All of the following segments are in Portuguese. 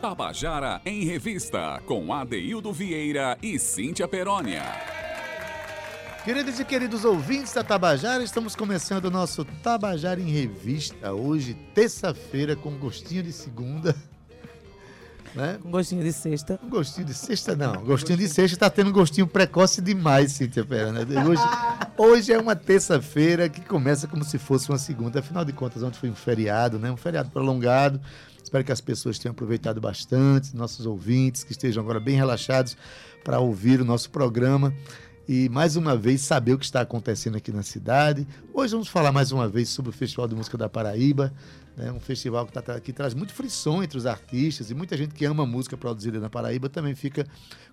Tabajara em Revista, com Adeildo Vieira e Cíntia Perónia. Queridos e queridos ouvintes da Tabajara, estamos começando o nosso Tabajara em Revista. Hoje, terça-feira, com gostinho de segunda. Né? Com gostinho de sexta. Um gostinho de sexta, não. Gostinho de sexta está tendo um gostinho precoce demais, Cíntia Perónia. Hoje, hoje é uma terça-feira que começa como se fosse uma segunda. Afinal de contas, ontem foi um feriado, né? Um feriado prolongado. Espero que as pessoas tenham aproveitado bastante, nossos ouvintes, que estejam agora bem relaxados para ouvir o nosso programa e mais uma vez saber o que está acontecendo aqui na cidade. Hoje vamos falar mais uma vez sobre o Festival de Música da Paraíba, né? um festival que, tá, que traz muito frição entre os artistas e muita gente que ama música produzida na Paraíba também fica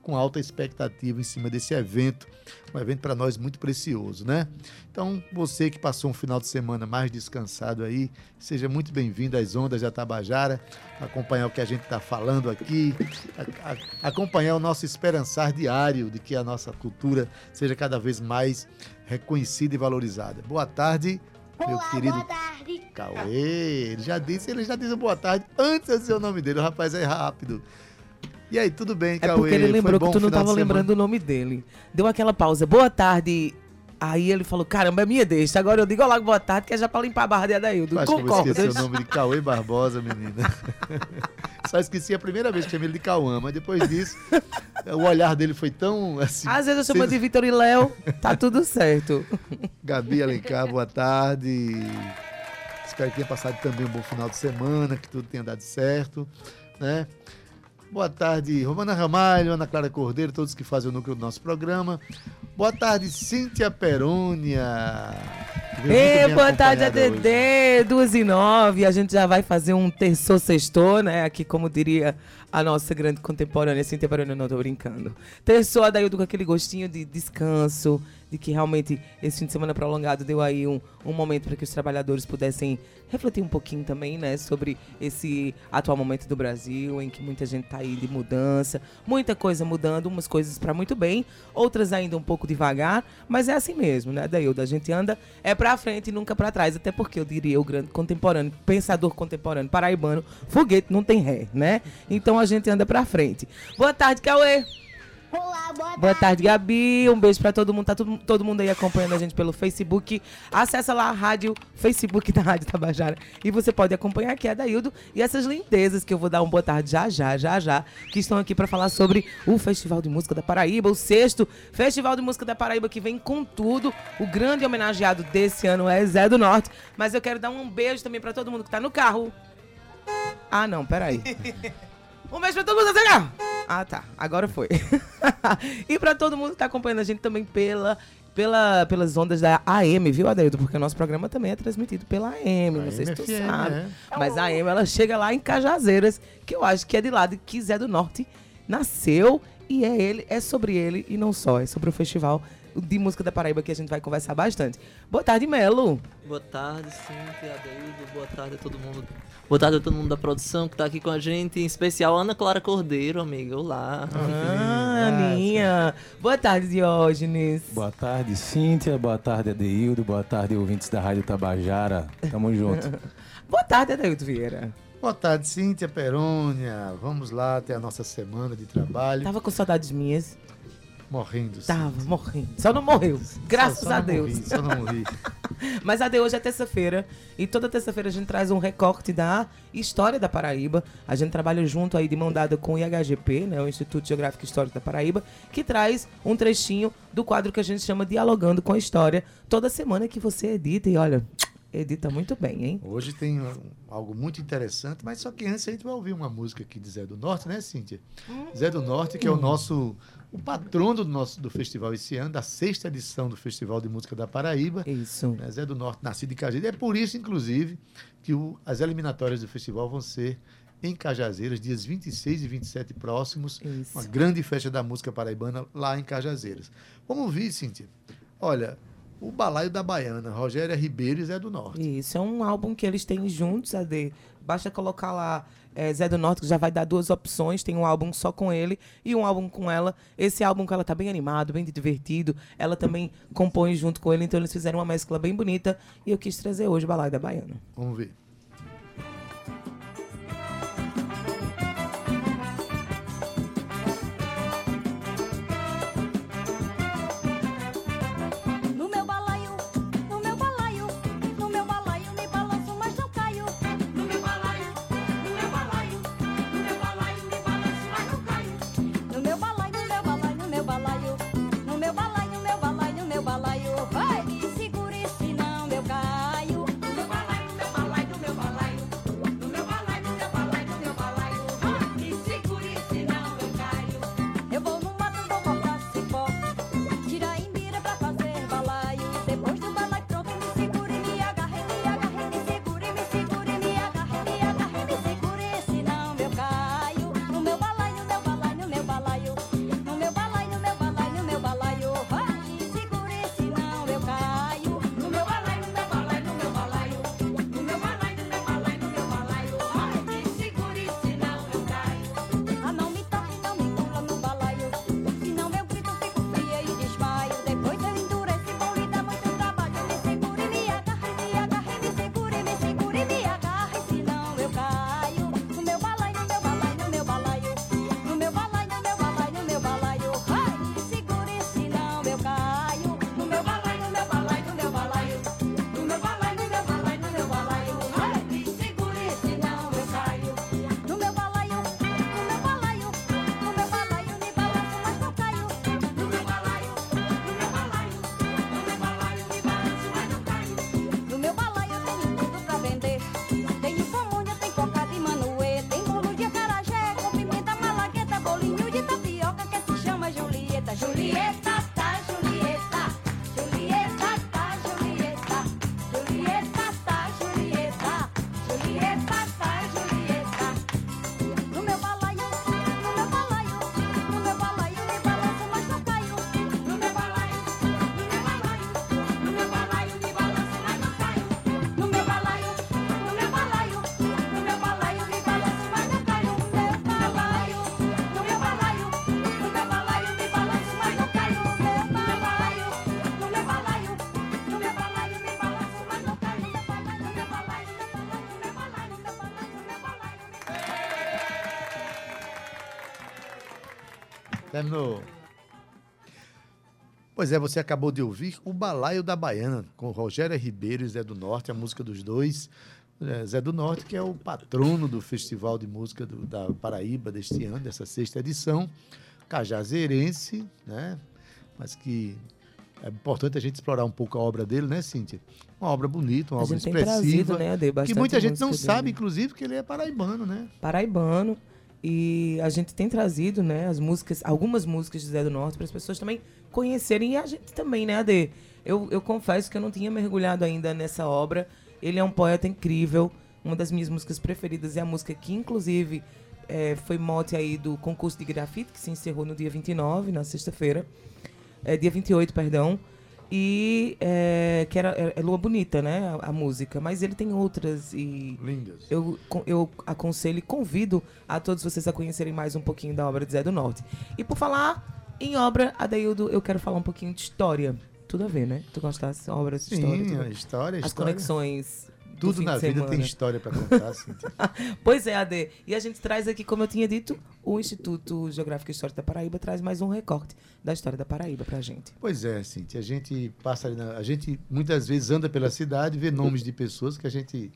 com alta expectativa em cima desse evento, um evento para nós muito precioso, né? Então, você que passou um final de semana mais descansado aí, seja muito bem-vindo às ondas da Tabajara, acompanhar o que a gente está falando aqui, a, a, acompanhar o nosso esperançar diário de que a nossa cultura seja cada vez mais reconhecida e valorizada. Boa tarde, meu Olá, querido boa tarde. Cauê. Ele já disse, ele já disse boa tarde antes de dizer o nome dele. O rapaz é rápido. E aí, tudo bem, É Cauê? porque ele lembrou que tu não tava lembrando o nome dele. Deu aquela pausa. Boa tarde. Aí ele falou, caramba, é minha deixa. Agora eu digo logo boa tarde, que é já pra limpar a barra de Adaildo. Eu Acho que eu Concordas? o nome de Cauê Barbosa, menina. Só esqueci a primeira vez que chamei ele de Cauã, mas depois disso, o olhar dele foi tão assim. Às vezes eu chamo de Vitor e Léo, tá tudo certo. Gabi Alencar, boa tarde. Espero que tenha passado também um bom final de semana, que tudo tenha dado certo, né? Boa tarde, Romana Ramalho, Ana Clara Cordeiro, todos que fazem o núcleo do nosso programa. Boa tarde, Cíntia Perônia. Ei, boa tarde. ADD, duas e nove. A gente já vai fazer um terçou sextor, né? Aqui, como diria a nossa grande contemporânea, assim, contemporânea, não tô brincando. Terçou, Adaildo, com aquele gostinho de descanso, de que realmente esse fim de semana prolongado deu aí um, um momento para que os trabalhadores pudessem refletir um pouquinho também, né? Sobre esse atual momento do Brasil, em que muita gente tá aí de mudança, muita coisa mudando, umas coisas para muito bem, outras ainda um pouco devagar, mas é assim mesmo, né, Daildo? A gente anda é pra frente e nunca pra trás, até porque eu diria o grande contemporâneo, pensador contemporâneo paraibano, foguete não tem ré, né? Então a gente anda pra frente. Boa tarde, Cauê. Olá, boa tarde. Boa tarde, Gabi. Um beijo pra todo mundo. Tá todo, todo mundo aí acompanhando a gente pelo Facebook. Acessa lá a rádio Facebook da Rádio Tabajara. E você pode acompanhar aqui a Daildo e essas lindezas que eu vou dar um boa tarde já, já, já, já. Que estão aqui pra falar sobre o Festival de Música da Paraíba, o sexto Festival de Música da Paraíba que vem com tudo. O grande homenageado desse ano é Zé do Norte. Mas eu quero dar um beijo também pra todo mundo que tá no carro. Ah, não, peraí. Um beijo pra todo mundo carro. Ah, tá. Agora foi. e pra todo mundo que tá acompanhando a gente também pela, pela, pelas ondas da AM, viu, Adeildo? Porque o nosso programa também é transmitido pela AM. Não sei se tu sabe. é. Mas a AM, ela chega lá em Cajazeiras, que eu acho que é de lá de que Zé do Norte nasceu. E é ele, é sobre ele e não só. É sobre o festival de música da Paraíba que a gente vai conversar bastante. Boa tarde, Melo. Boa tarde, Cíntia, Adeildo, boa tarde a todo mundo. Boa tarde a todo mundo da produção que tá aqui com a gente, em especial Ana Clara Cordeiro, amiga. Olá. Ah, Aninha. Boa tarde, Diógenes. Boa tarde, Cíntia. Boa tarde, Adeildo. Boa tarde, ouvintes da Rádio Tabajara. Tamo junto. Boa tarde, Adeildo Vieira. Boa tarde, Cíntia Perônia. Vamos lá até a nossa semana de trabalho. Tava com saudades minhas. Morrendo. Tava Cíntia. morrendo. Só não morreu. Graças Só- só a Deus. morri, só não morri. Mas a de hoje é terça-feira. E toda terça-feira a gente traz um recorte da história da Paraíba. A gente trabalha junto aí de mão dada com o IHGP, né, o Instituto Geográfico e Histórico da Paraíba, que traz um trechinho do quadro que a gente chama Dialogando com a História. Toda semana que você edita e olha, edita muito bem, hein? Hoje tem um- algo muito interessante, mas só que antes a gente vai ouvir uma música aqui de Zé do Norte, né, Cíntia? Zé do Norte, que é o nosso o patrono do nosso do festival esse ano, da sexta edição do Festival de Música da Paraíba. Isso. né, Zé do Norte, nascido em Cajazeiras. É por isso, inclusive, que o- as eliminatórias do festival vão ser em Cajazeiras, dias 26 e 27 próximos. Isso. Uma grande festa da música paraibana lá em Cajazeiras. Vamos ouvir, Cíntia. Olha, o Balaio da Baiana, Rogéria Ribeiro e Zé do Norte. Isso, é um álbum que eles têm juntos, AD. Basta colocar lá é, Zé do Norte, que já vai dar duas opções. Tem um álbum só com ele e um álbum com ela. Esse álbum com ela tá bem animado, bem divertido. Ela também compõe junto com ele, então eles fizeram uma mescla bem bonita. E eu quis trazer hoje o Balaio da Baiana. Vamos ver. Pois é, você acabou de ouvir o Balaio da Baiana, com Rogério Ribeiro e Zé do Norte, a música dos dois. É, Zé do Norte, que é o patrono do Festival de Música do, da Paraíba deste ano, dessa sexta edição, cajazeirense, né? Mas que é importante a gente explorar um pouco a obra dele, né, Cíntia? Uma obra bonita, uma A obra gente tem expressiva. trazido, né, Ade, que muita gente não música sabe, dele. inclusive, que ele é paraibano, né? paraibano. E a gente tem trazido, né, as músicas, algumas músicas de Zé do Norte para as pessoas também conhecerem e a gente também, né, Ade? Eu, eu confesso que eu não tinha mergulhado ainda nessa obra. Ele é um poeta incrível. Uma das minhas músicas preferidas é a música que, inclusive, eh, foi mote aí do concurso de grafite, que se encerrou no dia 29, na sexta-feira. É, dia 28, perdão. E é, que era, é, é Lua Bonita, né? A, a música. Mas ele tem outras e Lindas. eu, eu aconselho e convido a todos vocês a conhecerem mais um pouquinho da obra de Zé do Norte. E por falar em obra, Adeildo, eu quero falar um pouquinho de história. Tudo a ver, né? Tu gostasse de obras de história? Sim, tudo- a história, As história. conexões. Do Tudo na vida semana. tem história para contar, Cíntia. Pois é, Ade. E a gente traz aqui, como eu tinha dito, o Instituto Geográfico e Histórico da Paraíba traz mais um recorte da história da Paraíba pra gente. Pois é, Cintia, a gente passa ali na, a gente muitas vezes anda pela cidade, vê nomes de pessoas que a gente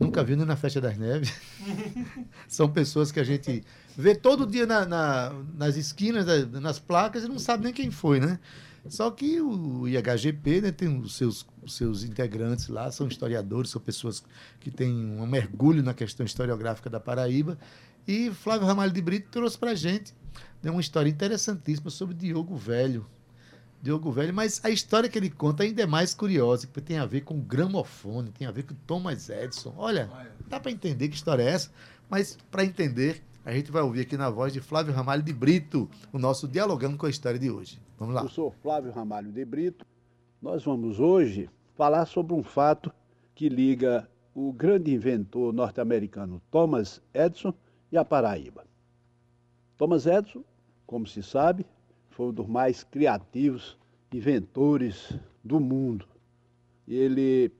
nunca viu nem na festa das neves. São pessoas que a gente vê todo dia na- na- nas esquinas, nas placas e não sabe nem quem foi, né? Só que o IHGP né, tem os seus, os seus integrantes lá, são historiadores, são pessoas que têm um mergulho na questão historiográfica da Paraíba. E Flávio Ramalho de Brito trouxe para a gente né, uma história interessantíssima sobre Diogo Velho, Diogo Velho, mas a história que ele conta ainda é mais curiosa, porque tem a ver com o gramofone, tem a ver com Thomas Edison. Olha, dá para entender que história é essa, mas para entender, a gente vai ouvir aqui na voz de Flávio Ramalho de Brito, o nosso Dialogando com a História de hoje. Vamos lá. Eu sou Flávio Ramalho de Brito. Nós vamos hoje falar sobre um fato que liga o grande inventor norte-americano Thomas Edison e a Paraíba. Thomas Edison, como se sabe, foi um dos mais criativos inventores do mundo. Ele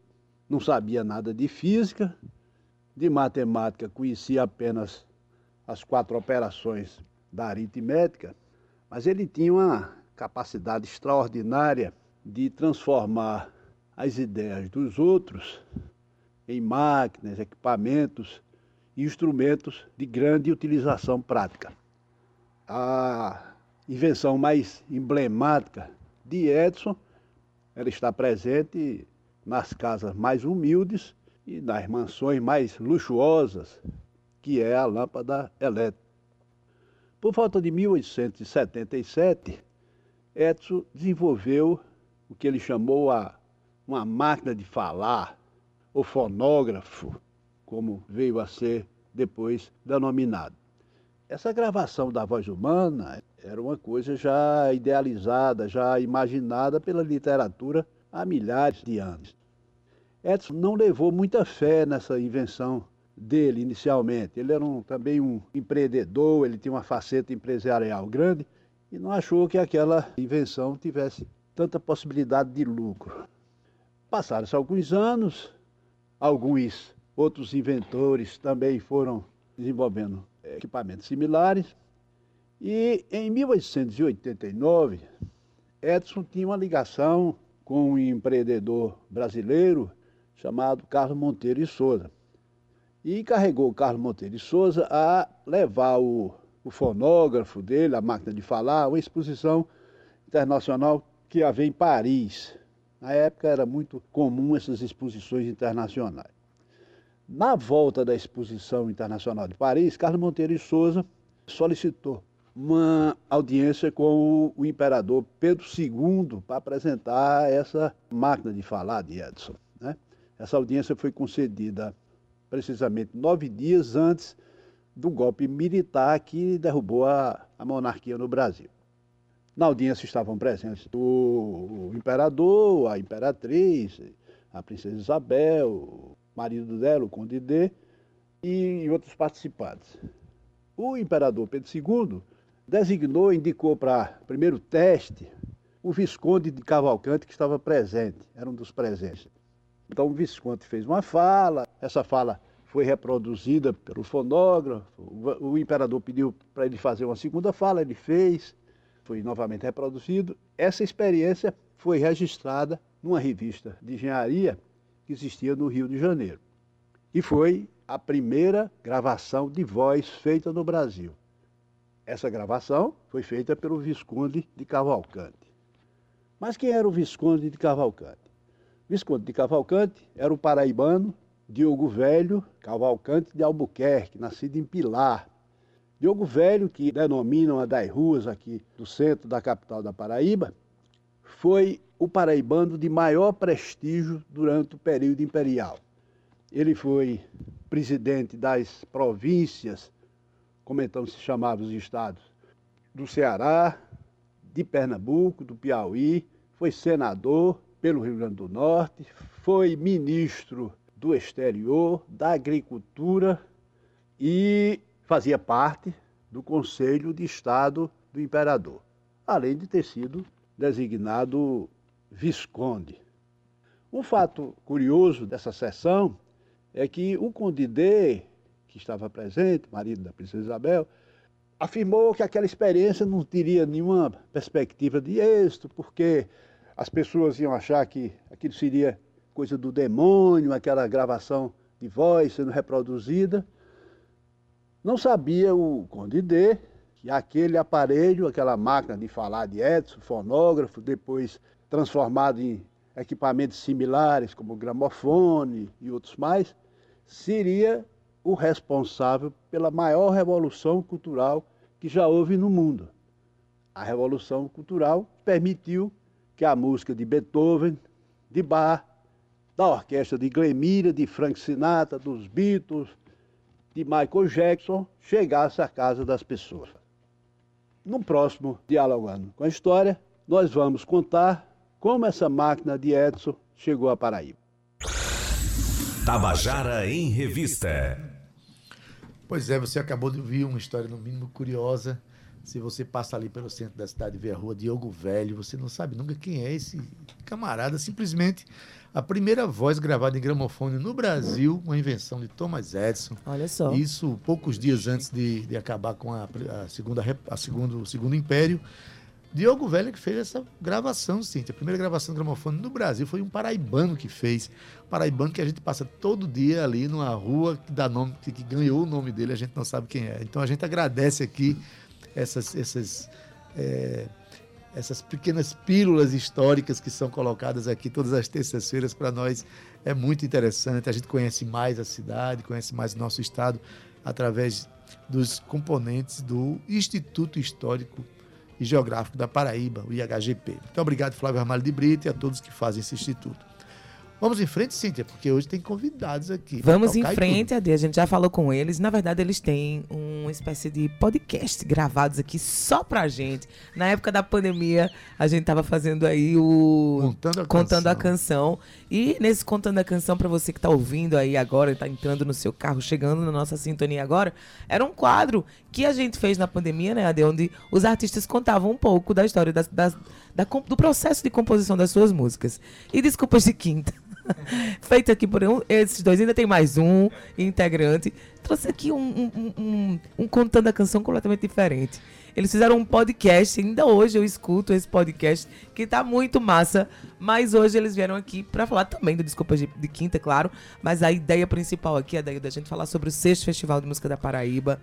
não sabia nada de física, de matemática, conhecia apenas as quatro operações da aritmética, mas ele tinha uma capacidade extraordinária de transformar as ideias dos outros em máquinas, equipamentos e instrumentos de grande utilização prática. A invenção mais emblemática de Edison, ela está presente nas casas mais humildes e nas mansões mais luxuosas, que é a lâmpada elétrica. Por volta de 1877, Edison desenvolveu o que ele chamou a uma máquina de falar, o fonógrafo, como veio a ser depois denominado. Essa gravação da voz humana era uma coisa já idealizada, já imaginada pela literatura há milhares de anos. Edison não levou muita fé nessa invenção dele inicialmente. Ele era um, também um empreendedor, ele tinha uma faceta empresarial grande e não achou que aquela invenção tivesse tanta possibilidade de lucro. Passaram-se alguns anos, alguns outros inventores também foram desenvolvendo equipamentos similares. E em 1889, Edison tinha uma ligação com um empreendedor brasileiro chamado Carlos Monteiro e Souza. E encarregou Carlos Monteiro e Souza a levar o, o fonógrafo dele, a máquina de falar, uma exposição internacional que havia em Paris. Na época era muito comum essas exposições internacionais. Na volta da exposição internacional de Paris, Carlos Monteiro e Souza solicitou uma audiência com o, imperador Pedro II para apresentar essa máquina de falar de Edison. Né? Essa audiência foi concedida precisamente nove dias antes do golpe militar que derrubou a, a monarquia no Brasil. Na audiência estavam presentes o, o imperador, a imperatriz, a princesa Isabel, o marido dela, o conde D, e outros participantes. O imperador Pedro II designou, indicou para primeiro teste o Visconde de Cavalcante que estava presente, era um dos presentes. Então o Visconde fez uma fala, essa fala foi reproduzida pelo fonógrafo, o, o imperador pediu para ele fazer uma segunda fala, ele fez, foi novamente reproduzido. Essa experiência foi registrada numa revista de engenharia que existia no Rio de Janeiro. E foi a primeira gravação de voz feita no Brasil. Essa gravação foi feita pelo Visconde de Cavalcante. Mas quem era o Visconde de Cavalcante? Visconde de Cavalcante era o paraibano Diogo Velho Cavalcante de Albuquerque, nascido em Pilar. Diogo Velho, que denominam uma das ruas aqui do centro da capital da Paraíba, foi o paraibano de maior prestígio durante o período imperial. Ele foi presidente das províncias, como então se chamavam os estados, do Ceará, de Pernambuco, do Piauí, foi senador pelo Rio Grande do Norte, foi ministro do exterior, da agricultura e fazia parte do Conselho de Estado do Imperador, além de ter sido designado Visconde. Um fato curioso dessa sessão é que o Conde D, que estava presente, marido da princesa Isabel, afirmou que aquela experiência não teria nenhuma perspectiva de êxito, porque as pessoas iam achar que aquilo seria coisa do demônio, aquela gravação de voz sendo reproduzida. Não sabia o Conde D que aquele aparelho, aquela máquina de falar de Edson, fonógrafo, depois transformado em equipamentos similares, como gramofone e outros mais, seria o responsável pela maior revolução cultural que já houve no mundo. A revolução cultural permitiu que a música de Beethoven, de Bach, da orquestra de Glemira, de Frank Sinatra, dos Beatles, de Michael Jackson, chegasse à casa das pessoas. No próximo Dialogando com a História, nós vamos contar como essa máquina de Edson chegou à Paraíba. Tabajara em Revista. Pois é, você acabou de ouvir uma história, no mínimo, curiosa. Se você passa ali pelo centro da cidade e vê a rua Diogo Velho, você não sabe nunca quem é esse camarada. Simplesmente a primeira voz gravada em gramofone no Brasil, uma invenção de Thomas Edison. Olha só. Isso poucos dias antes de, de acabar com a, a segunda, a segundo, o segundo império. Diogo Velho que fez essa gravação, sim. A primeira gravação de gramofone no Brasil foi um paraibano que fez. Paraibano que a gente passa todo dia ali numa rua que dá nome, que, que ganhou o nome dele, a gente não sabe quem é. Então a gente agradece aqui essas, essas, é, essas pequenas pílulas históricas que são colocadas aqui todas as terças-feiras para nós. É muito interessante. A gente conhece mais a cidade, conhece mais o nosso estado através dos componentes do Instituto Histórico e Geográfico da Paraíba, o IHGP. Muito obrigado, Flávio Armalho de Brito, e a todos que fazem esse instituto. Vamos em frente, Cíntia, porque hoje tem convidados aqui. Vamos em frente, Ade. A gente já falou com eles. Na verdade, eles têm uma espécie de podcast gravados aqui só pra gente. Na época da pandemia, a gente tava fazendo aí o. Contando a Contando canção. a canção. E nesse Contando a Canção, pra você que tá ouvindo aí agora, tá entrando no seu carro, chegando na nossa sintonia agora, era um quadro que a gente fez na pandemia, né, Ade? Onde os artistas contavam um pouco da história da do processo de composição das suas músicas. E desculpas de quinta. Feito aqui por um, esses dois, ainda tem mais um integrante. Trouxe aqui um, um, um- um- contando a canção completamente diferente. Eles fizeram um podcast, ainda hoje eu escuto esse podcast, que tá muito massa. Mas hoje eles vieram aqui para falar também do Desculpas de, de Quinta, claro. Mas a ideia principal aqui é da gente falar sobre o sexto Festival de Música da Paraíba.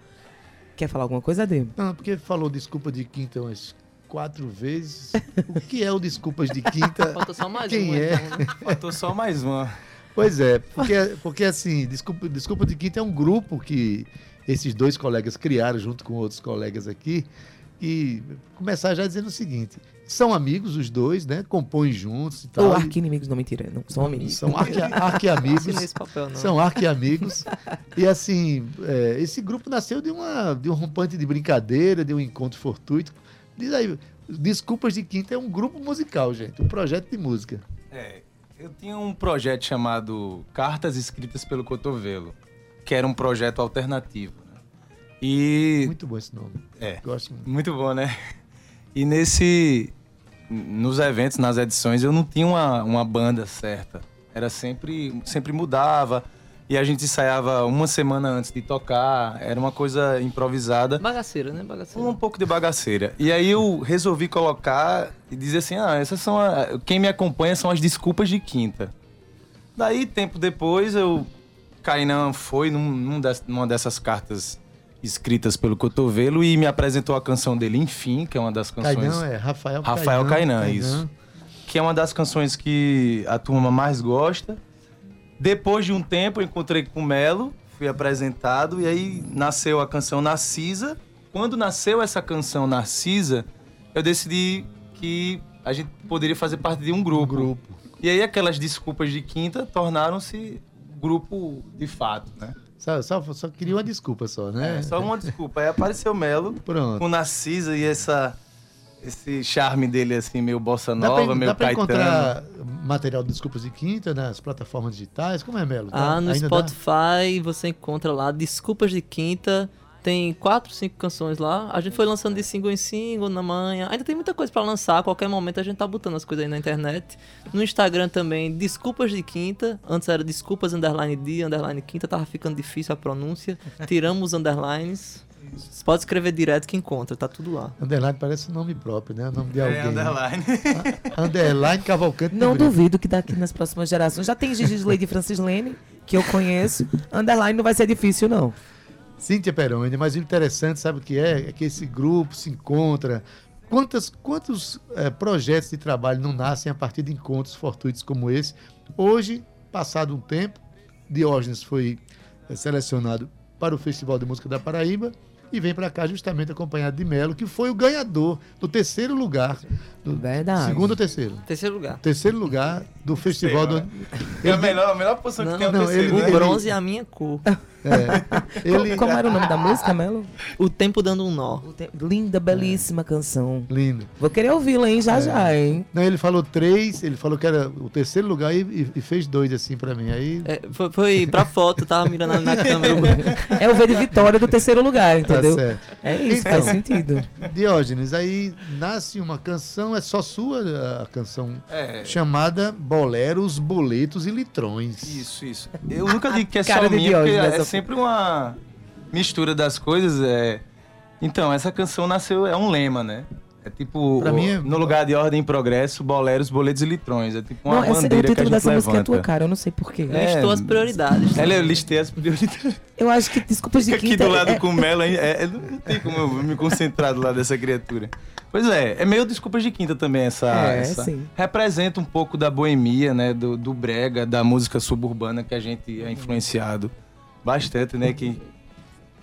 Quer falar alguma coisa, Adê? Não, porque falou desculpa de quinta umas quatro vezes. O que é o desculpas de quinta? Falta só mais Quem um, é? então, né? Faltou só mais uma. Pois é, porque, porque assim, desculpa, desculpa de quinta é um grupo que esses dois colegas criaram junto com outros colegas aqui. E começar já dizendo o seguinte: são amigos os dois, né? Compõem juntos e tal. Ou arqui-inimigos, não mentira. Não, são amigos. São arqui- Não arqui-amigos. não. São arqui-amigos. e assim, é, esse grupo nasceu de, uma, de um rompante de brincadeira, de um encontro fortuito. Diz aí, Desculpas de Quinta é um grupo musical, gente. Um projeto de música. É, eu tinha um projeto chamado Cartas Escritas pelo Cotovelo, que era um projeto alternativo. né? E Muito bom esse nome. É. Gosto muito. Muito bom, né? E nesse. Nos eventos, nas edições, eu não tinha uma, uma banda certa. Era sempre. Sempre mudava. E a gente ensaiava uma semana antes de tocar, era uma coisa improvisada. Bagaceira, né? Bagaceira. Um pouco de bagaceira. E aí eu resolvi colocar e dizer assim: ah, essas são. A... Quem me acompanha são as desculpas de quinta. Daí, tempo depois, eu. Kainan foi num, num des- numa dessas cartas escritas pelo cotovelo e me apresentou a canção dele, Enfim, que é uma das canções. Cainão é Rafael Rafael Kainan, isso. Que é uma das canções que a turma mais gosta. Depois de um tempo, eu encontrei com o Melo, fui apresentado, e aí nasceu a canção Narcisa. Quando nasceu essa canção Narcisa, eu decidi que a gente poderia fazer parte de um grupo. grupo. E aí aquelas desculpas de quinta tornaram-se grupo de fato, né? Só, só, só queria uma desculpa só, né? É, só uma desculpa. Aí apareceu o Melo Pronto. com Narcisa e essa, esse charme dele, assim, meio bossa Dá nova, pra, meio dá pra caetano. encontrar material de Desculpas de Quinta nas plataformas digitais? Como é, Melo? Tá- Ah, no ainda dá? Spotify você encontra lá Desculpas de Quinta. Tem quatro, cinco canções lá. A gente foi lançando de single em single, na manhã. Ainda tem muita coisa pra lançar. A qualquer momento a gente tá botando as coisas aí na internet. No Instagram também, Desculpas de Quinta. Antes era Desculpas Underline Dia, Underline Quinta. Tava ficando difícil a pronúncia. Tiramos os underlines. Você pode escrever direto que encontra, tá tudo lá. Underline parece nome próprio, né? O nome de alguém. É, underline. Underline Cavalcante. Não duvido que daqui nas próximas gerações. Já tem Gigi de Lady Francis Lane, que eu conheço. Underline não vai ser difícil, não. Cíntia Peroni, mas o interessante, sabe o que é? É que esse grupo se encontra. Quantas, quantos eh, projetos de trabalho não nascem a partir de encontros fortuitos como esse? Hoje, passado um tempo, Diógenes foi eh, selecionado para o Festival de Música da Paraíba e vem para cá justamente acompanhado de Melo, que foi o ganhador do terceiro lugar. Do Verdade. Segundo ou terceiro? Terceiro lugar. Terceiro lugar do festival do. É a melhor, a melhor posição Não, que tem é o não, terceiro, ele- O né? bronze é a minha cor. É, ele, Como era o nome da música, Melo? O tempo dando um nó. Linda, belíssima canção. lindo. Vou querer ouvi-la, hein, já já, hein? Não, ele falou três, ele falou que era o terceiro lugar e, e- fez dois assim pra mim. Aí É, foi, foi pra foto, tava mirando na câmera. É o V de Vitória do terceiro lugar, tá entendeu? certo. É isso, Então. faz sentido. Diógenes, aí nasce uma canção, é só sua a canção É, chamada Boleros, Boletos e Litrões. isso, isso. Eu nunca digo que é Cara só de minha, porque Diógenes, é essa- sempre uma mistura das coisas. É... Então, essa canção nasceu, é um lema, né? É tipo, Pra o- mim é- no lugar de ordem e progresso, boleros, boletos e litrões. É tipo uma Não, bandeira que a título gente dessa música é levanta. tua cara, eu não sei porquê. É. Listou as prioridades. Ela eu listei as prioridades. Eu acho que desculpas de aqui do lado é- com o Melo, hein? é, é- não tem como eu me concentrar do lado dessa criatura. Pois é, é meio desculpas de quinta também essa. É, essa- sim. Representa um pouco da boemia, né? Do, do brega, da música suburbana que a gente é influenciado bastante, né? Quem,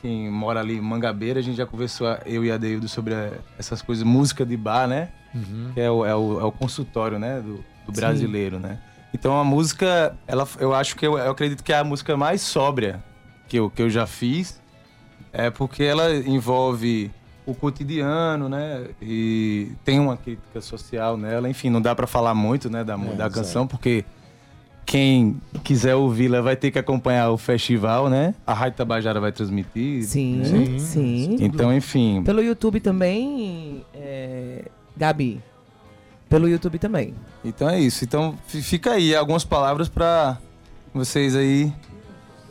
quem mora ali em Mangabeira, a gente já conversou, eu e a Deildo, sobre a- essas coisas, música de bar, né? Uhum. Que é o, é o, é o consultório, né? Do, do Sim. brasileiro, né? Então a música, ela, eu acho que eu, eu acredito que é a música mais sóbria que eu, que eu já fiz. É porque ela envolve o cotidiano, né? E tem uma crítica social nela. Enfim, não dá pra falar muito, né, da, É, da exato. canção, porque quem quiser ouvi-la vai ter que acompanhar o festival, né? A Rádio Tabajara vai transmitir. Sim, né? sim. Então, enfim. Pelo YouTube também, é, Gabi. Pelo YouTube também. Então é isso. Então fi- fica aí algumas palavras pra vocês aí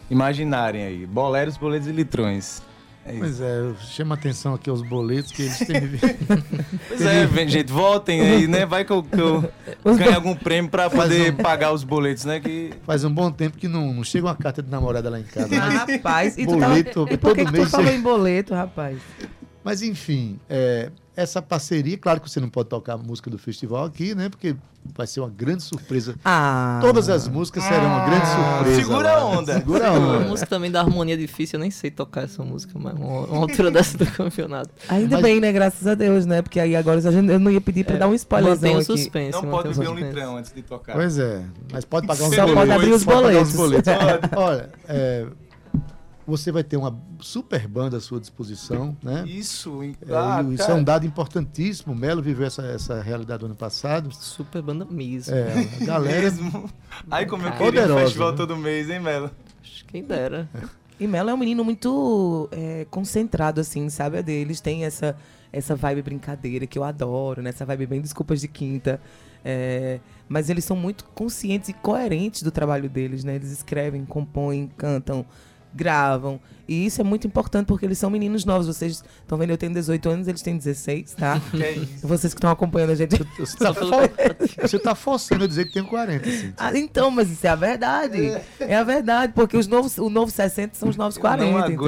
imaginarem aí. Boleros, boletos e litrões. É. Pois é, chama atenção aqui aos boletos que eles têm. Pois é, vem, gente, votem aí, né? Vai que eu, que eu bo- algum prêmio pra poder pagar os boletos, né? Que Faz um bom tempo que não, não chega uma carta de namorada lá em casa. Ah, Mas, rapaz, e tu Boleto, tava, e por que, todo que tu falou em boleto, rapaz? mas enfim, é, essa parceria, claro que você não pode tocar a música do festival aqui, né? Porque vai ser uma grande surpresa. Ah. Todas as músicas serão uma grande surpresa. Segura a onda. Segura a A onda. música também da harmonia difícil, eu nem sei tocar essa música, mas uma, uma altura dessa do campeonato. Ainda Mas- bem, né? Graças a Deus, né? Porque aí agora eu não ia pedir pra dar um Mantém o aqui. suspense. não pode beber um litrão antes de tocar. Pois é, mas pode pagar uns Só boletos. pode abrir os Pode pagar uns boletos. Olha, é, você vai ter uma super banda à sua disposição, né? Isso? É, Ah, e isso é cara. um dado importantíssimo. O Melo viveu essa, essa realidade no ano passado. Super banda mesmo. É, a galera. mesmo. Ai, como eu queria um festival né? todo mês, hein, Melo? Quem dera. E Melo é um menino muito é, concentrado, assim, sabe? A deles tem essa, essa vibe brincadeira que eu adoro, né? Essa vibe bem desculpas de quinta. É, mas eles são muito conscientes e coerentes do trabalho deles, né? Eles escrevem, compõem, cantam, gravam. E isso é muito importante porque eles são meninos novos. Vocês estão vendo, eu tenho 18 anos, eles têm 16, tá? Que é isso? Vocês que estão acompanhando a gente. Você tá, for- você tá forçando eu dizer que tenho 40, assim. Ah, então, mas isso é a verdade. É a verdade, porque os novos, o novo 60 são os novos 40. não entendeu?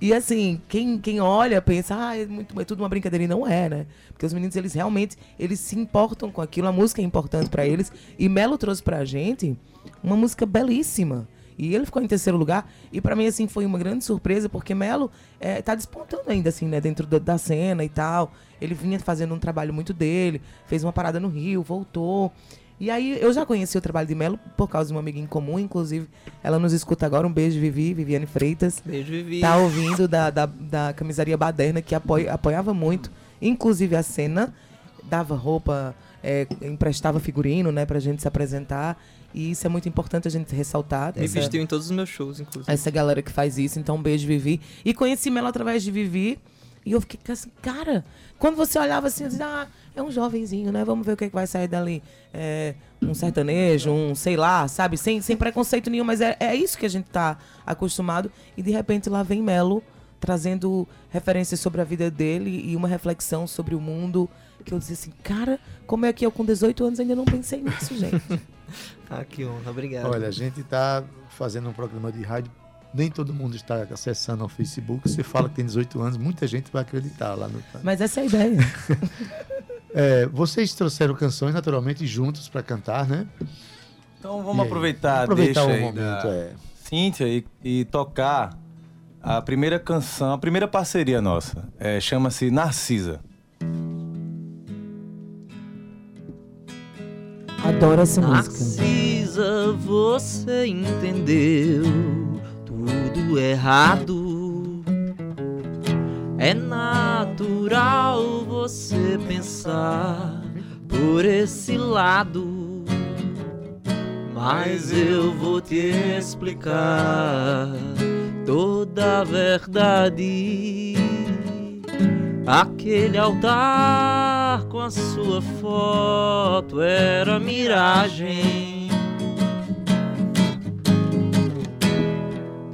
E assim, quem, quem olha pensa, ah, é, muito, é tudo uma brincadeira. E não é, né? Porque os meninos, eles realmente, eles se importam com aquilo. A música é importante pra eles. E Melo trouxe pra gente uma música belíssima. E ele ficou em terceiro lugar. E pra mim, assim, foi uma grande surpresa, porque Melo é, tá despontando ainda, assim, né? Dentro da, da cena e tal. Ele vinha fazendo um trabalho muito dele. Fez uma parada no Rio, voltou. E aí, eu já conheci o trabalho de Melo por causa de uma amiga em comum, inclusive. Ela nos escuta agora. Um beijo, Vivi, Viviane Freitas. Beijo, Vivi. Tá ouvindo da, da, da camisaria Baderna, que apoia, apoiava muito, inclusive a cena, dava roupa, é, emprestava figurino, né, pra gente se apresentar. E isso é muito importante a gente ressaltar. Me essa- vestiu em todos os meus shows, inclusive. essa galera que faz isso. Então, um beijo, Vivi. E conheci Melo através de Vivi. E eu fiquei assim, cara, quando você olhava assim, eu dizia, ah, é um jovenzinho, né? Vamos ver o que, é que vai sair dali. É, um sertanejo, um sei lá, sabe? Sem, sem preconceito nenhum, mas é, é isso que a gente tá acostumado. E de repente lá vem Melo trazendo referências sobre a vida dele e uma reflexão sobre o mundo. Que eu dizia assim, cara, como é que eu com 18 anos ainda não pensei nisso, gente? Ah, que honra, obrigado. Olha, a gente tá fazendo um programa de rádio. Nem todo mundo está acessando ao Facebook. Você fala que tem 18 anos, muita gente vai acreditar lá no. Mas essa é a ideia. É, vocês trouxeram canções naturalmente juntos para cantar, né? Então vamos aproveitar, Aproveitar deixa o momento, da é. Cíntia e, e tocar a primeira canção, a primeira parceria nossa. É, Chama-se Narcisa. Adoro essa música. Narcisa, você entendeu tudo errado. É natural você pensar por esse lado. Mas eu vou te explicar toda a verdade. Aquele altar com a sua foto era miragem.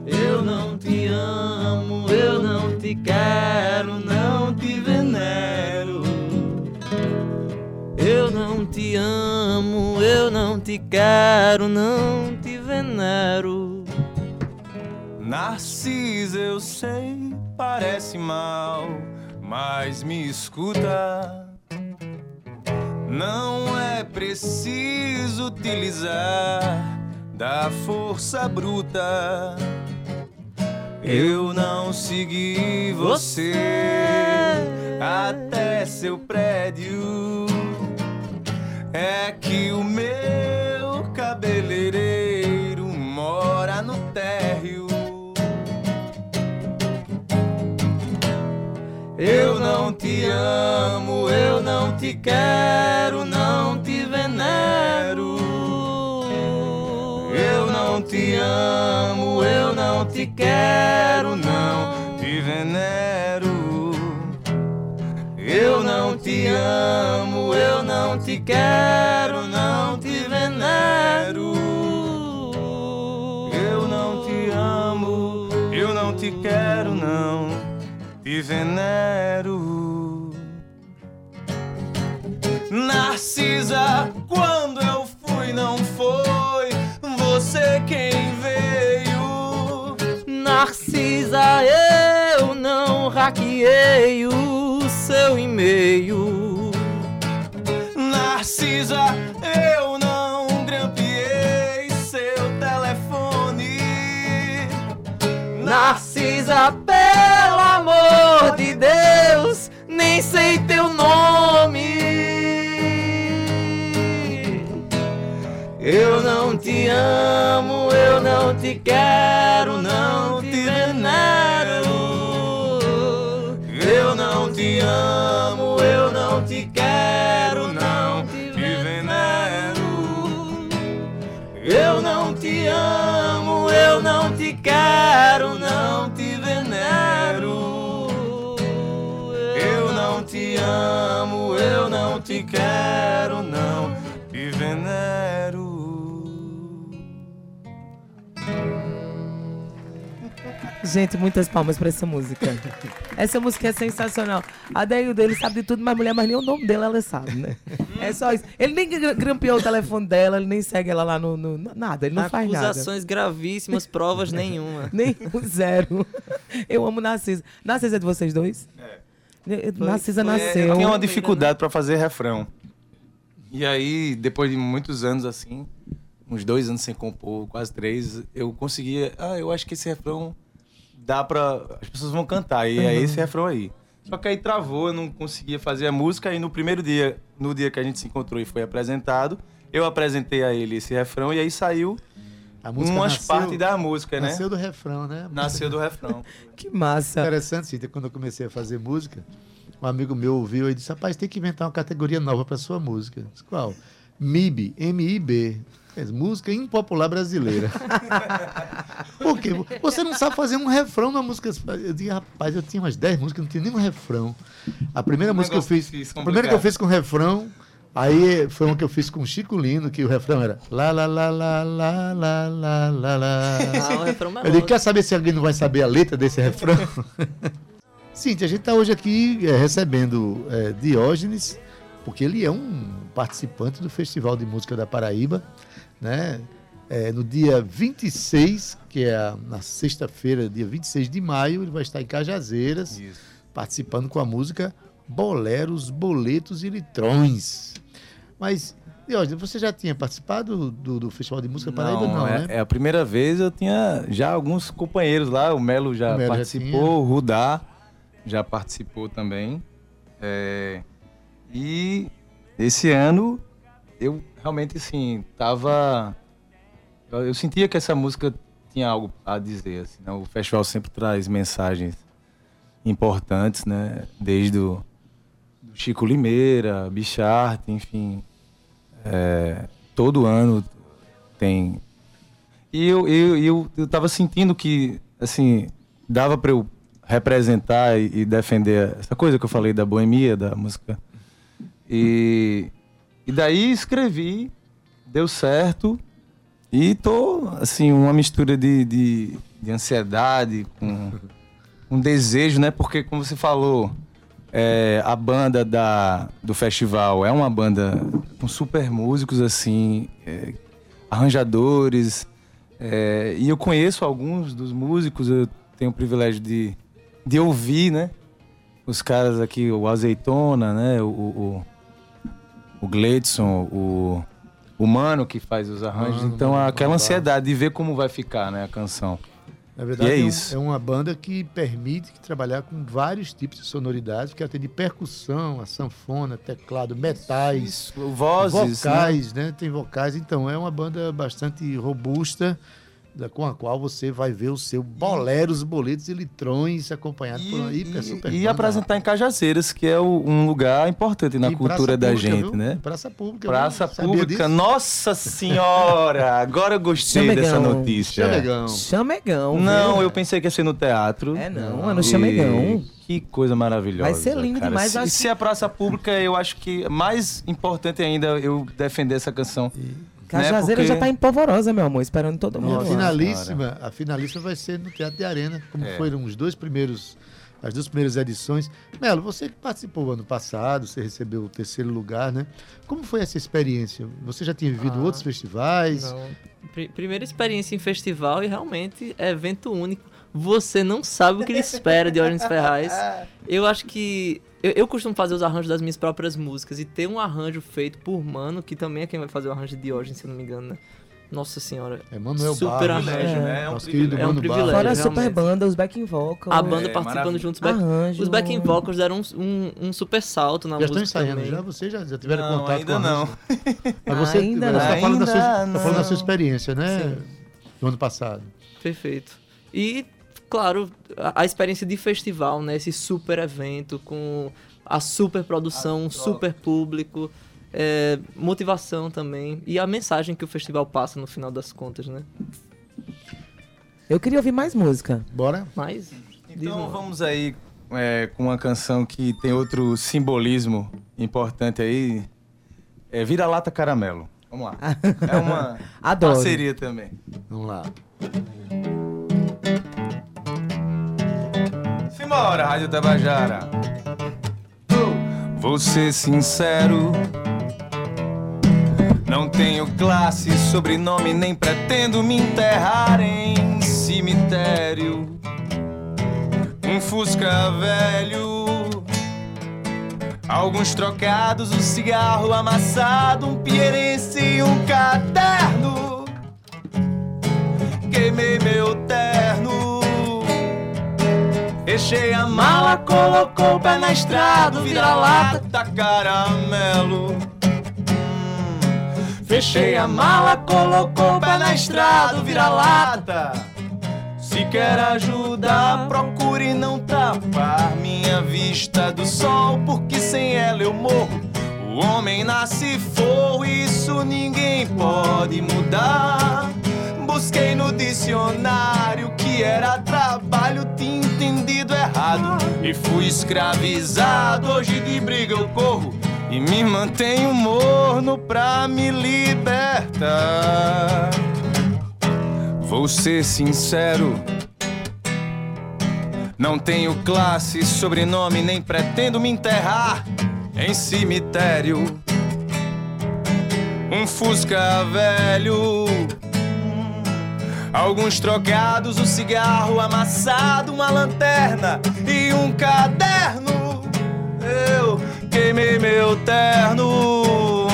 Eu não te amo, eu não te quero, não te venero. Eu não te amo, eu não te quero, não te venero. Narcisa, eu sei, parece mal, mas me escuta. Não é preciso utilizar da força bruta. Eu não segui você até seu prédio. É que o meu cabeleireiro Eu não te amo, eu não te quero, não te venero. Eu não te amo, eu não te quero, não te venero. Eu não te amo, eu não te quero, não te venero. Eu não te amo, eu não te quero, não te venero. Narcisa, quando eu fui, não foi você quem veio. Narcisa, eu não hackeei o seu e-mail. Narcisa, eu não grampeei seu telefone. Narcisa, Deus, nem sei teu nome. Eu não te amo, eu não te quero, não te venero. Eu não te amo, eu não te quero, não te venero. Eu não te amo, eu não te quero, não Gente, muitas palmas pra essa música. Essa música é sensacional. A Deildo, ele sabe de tudo, mas mulher, mas nem o nome dela ela sabe, né? É só isso. Ele nem gra- grampeou o telefone dela, ele nem segue ela lá no. no- nada, ele não faz nada. Acusações gravíssimas, provas nenhuma. Nem o zero. Eu amo Narcisa. Narcisa é de vocês dois? É. Narcisa foi- nasceu. Eu tinha uma dificuldade pra fazer refrão. E aí, depois de muitos anos assim, uns dois anos sem compor, quase três, eu conseguia. Ah, eu acho que esse refrão dá pra. As pessoas vão cantar. E é esse refrão aí. Só que aí travou, eu não conseguia fazer a música. E no primeiro dia, no dia que a gente se encontrou e foi apresentado, eu apresentei a ele esse refrão e aí saiu A música umas nasceu, partes da música, né? nasceu do refrão, né? Nasceu do refrão. Que massa. Interessante, Cíntia, quando eu comecei a fazer música, um amigo meu ouviu e disse, rapaz, tem que inventar uma categoria nova para sua música. Disse, qual? MIB, M-I-B. Música impopular brasileira. Por quê? Você não sabe fazer um refrão na música. Eu disse, rapaz, eu tinha umas 10 músicas, não tinha nenhum refrão. A primeira Um música que eu fiz. difícil, a primeira que eu fiz com refrão, aí foi uma que eu fiz com Chico Lino, que o refrão era lá, lá, lá, lá, lá, lá, lá, lá, lá. Ah, o digo, melódico. quer saber se alguém não vai saber a letra desse refrão? Cíntia, a gente está hoje aqui é, recebendo é, Diógenes, porque ele é um participante do Festival de Música da Paraíba, né? É, no dia 26, que é a- na sexta-feira, dia 26 de maio, ele vai estar em Cajazeiras, Isso. participando com a música Boleros, Boletos e Litrões. Mas, Diógenes, você já tinha participado do, do Festival de Música Paraíba? Não, é, né? é a primeira vez eu tinha já alguns companheiros lá, o Melo já O Melo já participou, tinha. o Rudá já participou também. É, e esse ano eu realmente assim tava eu, eu sentia que essa música tinha algo a dizer, assim, né? O festival sempre traz mensagens importantes, né? Desde o Chico Limeira, Bichart, enfim, é, todo ano tem. E eu, eu, eu, eu tava sentindo que, assim, dava para eu representar e, e defender essa coisa que eu falei da boemia, da música. E, e daí escrevi, deu certo. E tô, assim, uma mistura de, de, de ansiedade com um desejo, né? Porque, como você falou, é, a banda da, do festival é uma banda com super músicos, assim, é, arranjadores. é, e eu conheço alguns dos músicos, eu tenho o privilégio de, de ouvir, né? Os caras aqui, o Azeitona, né? O, o, o Gleidson, o, o Mano que faz os arranjos. Mano, então, Mano, aquela ansiedade de ver como vai ficar, né? A canção. Na verdade, é é, um- isso. é uma banda que permite trabalhar com vários tipos de sonoridades, que atende percussão, a sanfona, teclado, metais, Isso, vozes, né? vocais, né? Tem vocais. Então, é uma banda bastante robusta, com a qual você vai ver o seu boleros, boletos e litrões acompanhado por uma hiper super e banda. apresentar em Cajazeiras, que é o- um lugar importante na E cultura da pública, gente, viu? né? Praça pública. Praça pública, disso? nossa senhora! Agora eu gostei Chamegão. dessa notícia. Chamegão. Chamegão. Não, eu pensei que ia ser no teatro. É não, é no E Chamegão. Que coisa maravilhosa. Vai ser lindo cara. demais, Se, acho se a praça pública, eu acho que mais importante ainda eu defender essa canção. Cajazeira né, já porque- tá em polvorosa, meu amor, esperando todo mundo. a Nossa finalíssima, a finalíssima vai ser no Teatro de Arena, como É. foram os dois primeiros, as duas primeiras edições. Melo, você que participou ano passado, você recebeu o terceiro lugar, né? Como foi essa experiência? Você já tinha vivido Ah, outros festivais? Não. Pri- Primeira experiência em festival e realmente é evento único. Você não sabe o que ele espera de Orgens Ferraz. Eu acho que. Eu, eu costumo fazer os arranjos das minhas próprias músicas e ter um arranjo feito por Mano, que também é quem vai fazer o arranjo de Orgens, se eu não me engano, né? Nossa senhora. É Manuel Super Barros, arranjo, né? É um privilégio. Mano É um privilégio. Fora a super banda, os backing vocals. A banda É, participando juntos. Back, Arranjo. os backing vocals deram um, um, um super salto na Já estão música ensaiando também. já? Vocês já, já tiveram Não, contato ainda com não. Mas você Ainda você tá não. falando, da sua, Ainda tá falando da sua experiência, né? Sim. Do ano passado. Perfeito. E, claro, a, a experiência de festival, né? Esse super evento com a super produção, um super público, é, motivação também e a mensagem que o festival passa no final das contas, né? Eu queria ouvir mais música. Bora? Mas. Então vamos aí é, com uma canção que tem outro simbolismo importante aí. É Vira-Lata Caramelo. Vamos lá. É uma Adoro. parceria também. Vamos lá. Simbora, Rádio Tabajara. Vou ser sincero. Não tenho classe, sobrenome, nem pretendo me enterrar em cemitério. Um Fusca velho. Alguns trocados, um cigarro amassado, um pierense e um caderno. Fechei a mala, colocou o pé na estrada, vira-lata, caramelo. Fechei a mala, colocou o pé na estrada, vira-lata. Se quer ajuda, procure não tapar minha vista do sol, porque sem ela eu morro. O homem nasce forro, isso ninguém pode mudar. Busquei no dicionário que era trabalho, tinha entendido errado. E fui escravizado, hoje de briga eu corro. E me mantenho morno pra me libertar. Vou ser sincero. Não tenho classe, sobrenome, nem pretendo me enterrar em cemitério. Um Fusca velho. Alguns trocados, um cigarro amassado, uma lanterna e um caderno. Eu queimei meu terno.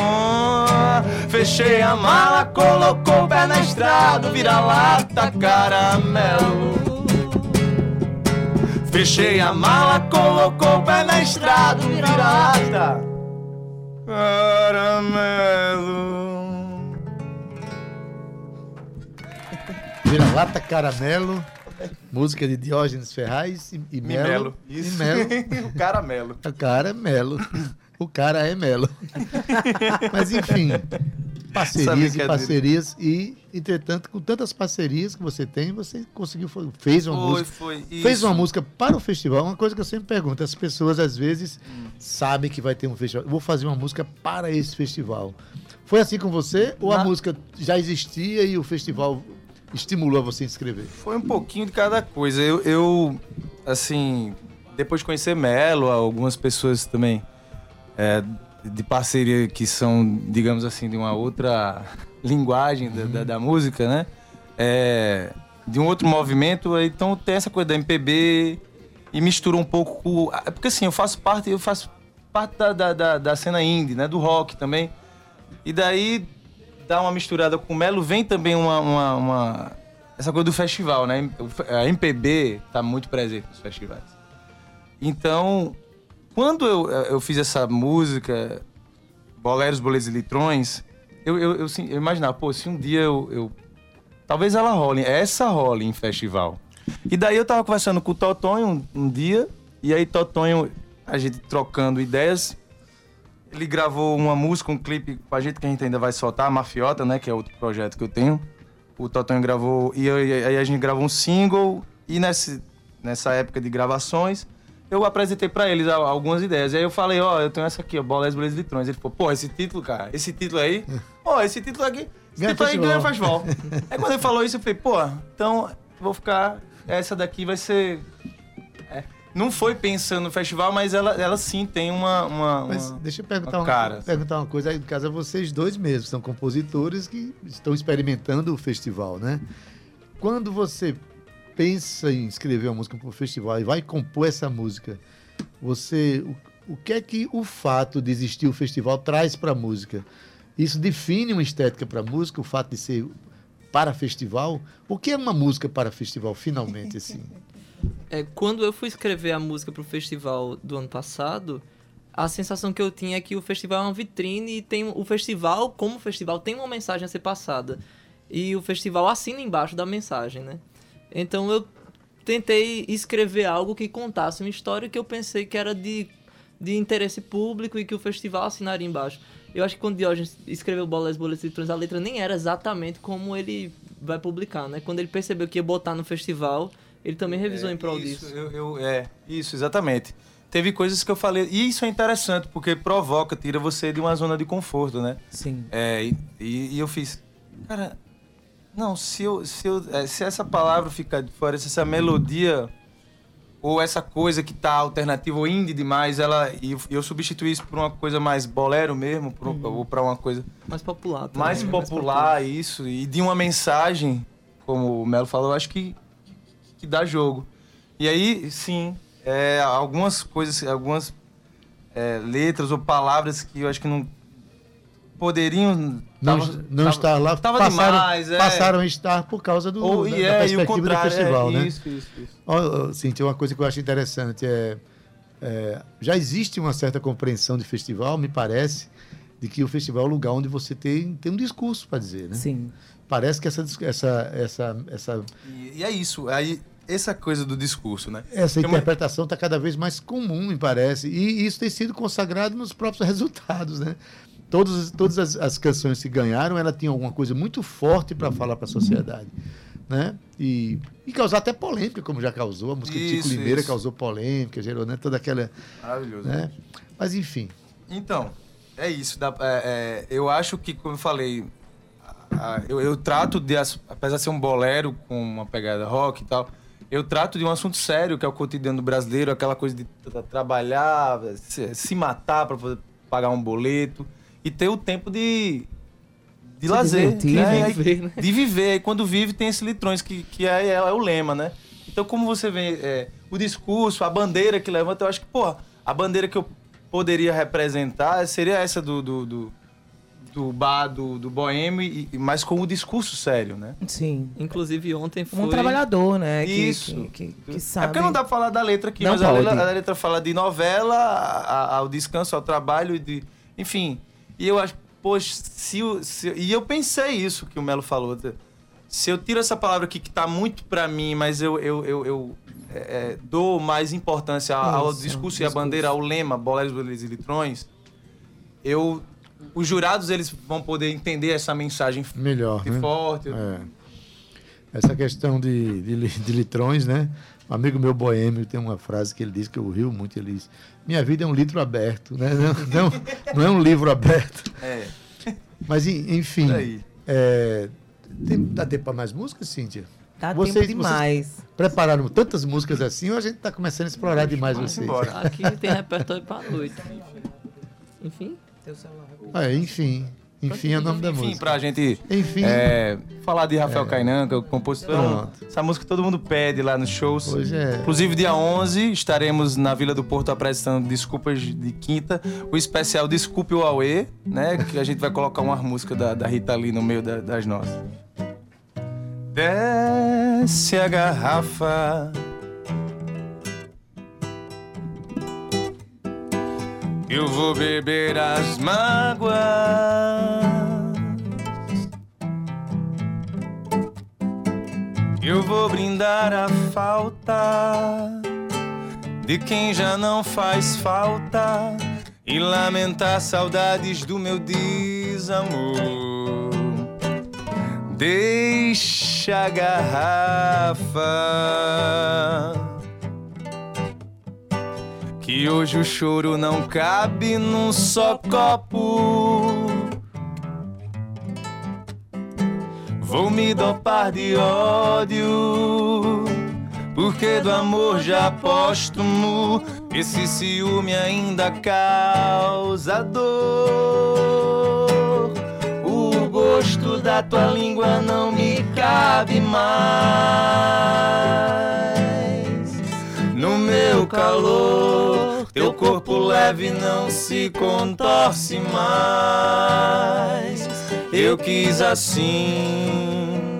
Fechei a mala, colocou o pé na estrada, vira-lata, caramelo. Fechei a mala, colocou o pé na estrada, vira-lata, caramelo. Vira-lata Caramelo. Música de Diógenes Ferraz e, e Melo. Melo. E Isso. Melo. o caramelo. O cara é Melo. O cara é Melo. Mas enfim, parcerias e parcerias e, entretanto, com tantas parcerias que você tem, você conseguiu, fez uma Foi, música. foi. Fez isso. uma música para o festival, uma coisa que eu sempre pergunto, as pessoas às vezes sabem que vai ter um festival. Eu vou fazer uma música para esse festival. Foi assim com você ou a Na- música já existia e o festival estimulou você a escrever? Foi um pouquinho de cada coisa. Eu, eu, assim, depois de conhecer Melo, algumas pessoas também é, de parceria que são, digamos assim, de uma outra linguagem da, da- da música, né? É, de um outro movimento, então tem essa coisa da MPB e mistura um pouco com... ah, Porque assim, eu faço parte, eu faço parte da, da, da cena indie, né? Do rock também. E daí dá uma misturada com o Melo, vem também uma, uma- uma- essa coisa do festival, né? A MPB tá muito presente nos festivais. Então, quando eu, eu fiz essa música, Boleros, Boletos e Litrões, eu, eu, eu, eu imaginava, pô, se um dia eu, eu- Talvez ela role, essa role em festival. E daí eu tava conversando com o Totonho um, um dia, e aí Totonho, a gente trocando ideias, ele gravou uma música, um clipe com a gente que a gente ainda vai soltar, a Mafiota, né? Que é outro projeto que eu tenho. O Totonho gravou. E aí a gente gravou um single. E nesse, nessa época de gravações, eu apresentei pra eles al- algumas ideias. E aí eu falei, ó, eu tenho essa aqui, ó, Bolas Blaze Litrões. Ele falou, pô, esse título, cara, esse título aí, pô, esse título aqui, esse Ganha título aí ganha festival. aí quando ele falou isso, eu falei, pô, então vou ficar. Essa daqui vai ser. é, não foi pensando no festival, mas ela, ela sim tem uma. uma- Mas uma- deixa eu perguntar uma uma, cara, perguntar uma coisa. Aí, no caso, é vocês dois mesmos, são compositores que estão experimentando o festival, né? Quando você pensa em escrever uma música para o festival e vai compor essa música, você. O, o que é que o fato de existir o festival traz para a música? Isso define uma estética para a música, o fato de ser para festival? O que é uma música para festival, finalmente, assim? É, quando eu fui escrever a música pro festival do ano passado, a sensação que eu tinha é que o festival é uma vitrine e tem o festival, como festival, tem uma mensagem a ser passada. E o festival assina embaixo da mensagem, né? Então eu tentei escrever algo que contasse uma história que eu pensei que era de de interesse público e que o festival assinaria embaixo. Eu acho que quando Diógenes escreveu Bolas, Boletos e Litrões, a letra nem era exatamente como ele vai publicar, né? Quando ele percebeu que ia botar no festival, ele também revisou É, em prol isso, disso. Eu, eu- é, isso, exatamente. Teve coisas que eu falei. E isso é interessante, porque provoca, tira você de uma zona de conforto, né? Sim. É, e, e- e eu fiz. Cara, não, se, eu, se, eu, é, se essa palavra ficar de fora, se essa melodia ou essa coisa que tá alternativa ou indie demais, ela e eu, eu substituir isso por uma coisa mais bolero mesmo, por, um- ou pra uma coisa Mais popular. também, mais né? popular, isso, e de uma mensagem, como o Melo falou, eu acho que, que dá jogo. E aí, sim, é, algumas coisas, algumas é, letras ou palavras que eu acho que não poderiam. Não, tava- não tava- estar lá, tava passaram, demais, é. passaram a estar por causa do, Ou, da, e da é, e o perspectiva do contrário, festival, é, né? Isso, isso, isso. Ó, Cíntia, uma coisa que eu acho interessante é, é, já existe uma certa compreensão de festival, me parece, de que o festival é um lugar onde você tem, tem um discurso para dizer, né? Sim. Parece que essa, essa, essa, essa, E, e é isso. Aí, essa coisa do discurso, né? essa interpretação está cada vez mais comum, me parece, e isso tem sido consagrado nos próprios resultados, né? Todas, todas as, as canções que ganharam, ela tinha alguma coisa muito forte para falar para a sociedade, né? E, e causar até polêmica, como já causou. A música de Tico Isso, Limeira isso. causou polêmica, gerou né, toda aquela... Maravilhoso. Né? Mas, enfim, Então, é isso. dá- é- é, eu acho que, como eu falei, a- eu, eu trato de, apesar de ser um bolero com uma pegada rock e tal, eu trato de um assunto sério, que é o cotidiano do brasileiro, aquela coisa de tra- trabalhar, se, se matar para poder pagar um boleto e ter o tempo de, de Se lazer. divertir, né? de viver, né? De viver. E quando vive, tem esse litrões, que, que é, é o lema, né? Então, como você vê é, o discurso, a bandeira que levanta, eu acho que, pô, a bandeira que eu poderia representar seria essa do, do, do, do bar, do, do boêmio, mas com o discurso sério, né? Sim. Inclusive ontem foi. Um trabalhador, né? que- Isso. Que, que, que É sabe. porque não dá pra falar da letra aqui, Não mas a letra, a letra fala de novela, a- a- ao descanso, ao trabalho, de, enfim. E eu acho, poxa, se, se- e eu pensei isso que o Melo falou. Se eu tiro essa palavra aqui que tá muito pra mim, mas eu, eu, eu, eu, é, é, dou mais importância ao Isso, discurso e à discurso. bandeira, ao lema, boleros, boleiros e litrões, eu, os jurados eles vão poder entender essa mensagem melhor, né? forte. É. Essa questão de, de, de litrões, né? Um amigo meu boêmio tem uma frase que ele diz que eu rio muito, ele diz, minha vida é um litro aberto, né? Não, não, não é um livro aberto. É, Mas, en- enfim, é, tem, dá tempo para mais músicas, Cíntia? Dá Vocês- tempo demais. Prepararam tantas músicas assim ou a gente está começando a explorar demais Vamos vocês? embora. Aqui tem repertório pra noite. Enfim. É, enfim, enfim é o nome da Enfim, música. pra gente Enfim, É, falar de Rafael Kainan, que é o compositor. Pronto. Essa música todo mundo pede lá nos shows. hoje é... Inclusive, dia 11, estaremos na Vila do Porto apresentando Desculpas de Quinta, o especial Desculpe o Aue, né? Que a gente vai colocar uma música da, da Rita ali no meio da- das nossas. Desce a garrafa. Eu vou beber as mágoas. Eu vou brindar a falta de quem já não faz falta e lamentar saudades do meu desamor. Deixa a garrafa. Que hoje o choro não cabe num só copo. Vou me dopar de ódio, porque do amor já póstumo, esse ciúme ainda causa dor. O gosto da tua língua não me cabe mais. Meu calor, teu corpo leve não se contorce mais. Eu quis assim,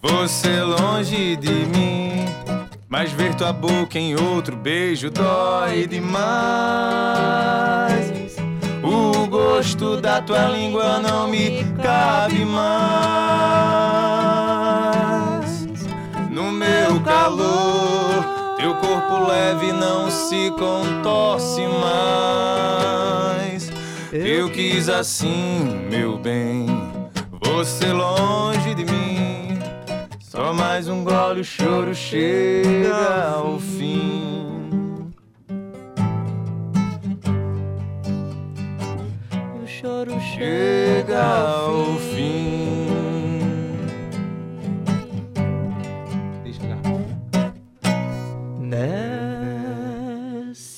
você longe de mim. Mas ver tua boca em outro beijo dói demais. O gosto da tua língua não me cabe mais. No meu calor, Teu corpo leve não se contorce mais. Eu quis assim, meu bem, você longe de mim. Só mais um gole, o choro chega ao fim. O choro Chega ao fim.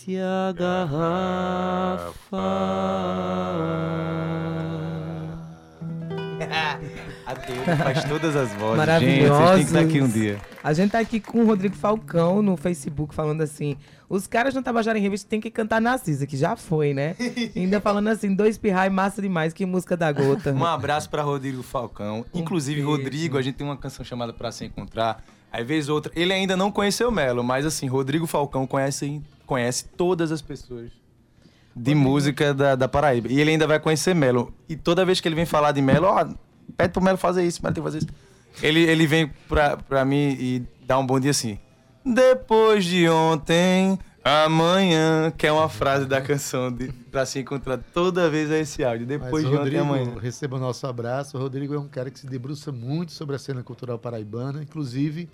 Desce a garrafa. A Deus faz todas as vozes. Maravilhosos. Gente, vocês têm que estar aqui um dia. A gente tá aqui com o Rodrigo Falcão no Facebook falando assim: os caras no Tabajara em Revista tem que cantar Narcisa, que já foi, né? Ainda falando assim: dois pirrai, massa demais, que música da gota. Um abraço pra Rodrigo Falcão. Inclusive, Um beijo. Rodrigo, a gente tem uma canção chamada Pra Se Encontrar. Aí, vez ou outra, ele ainda não conheceu o Melo, mas assim, Rodrigo Falcão conhece, conhece todas as pessoas de música da, da Paraíba. E ele ainda vai conhecer Melo. E toda vez que ele vem falar de Melo, ó, pede pro Melo fazer isso, Melo tem que fazer isso. Ele, ele vem pra, pra mim e dá um bom dia assim. Depois de ontem, amanhã, que é uma frase da canção de, pra se encontrar toda vez é esse áudio. Depois Mas, de ontem, amanhã. receba o nosso abraço. O Rodrigo é um cara que se debruça muito sobre a cena cultural paraibana, inclusive,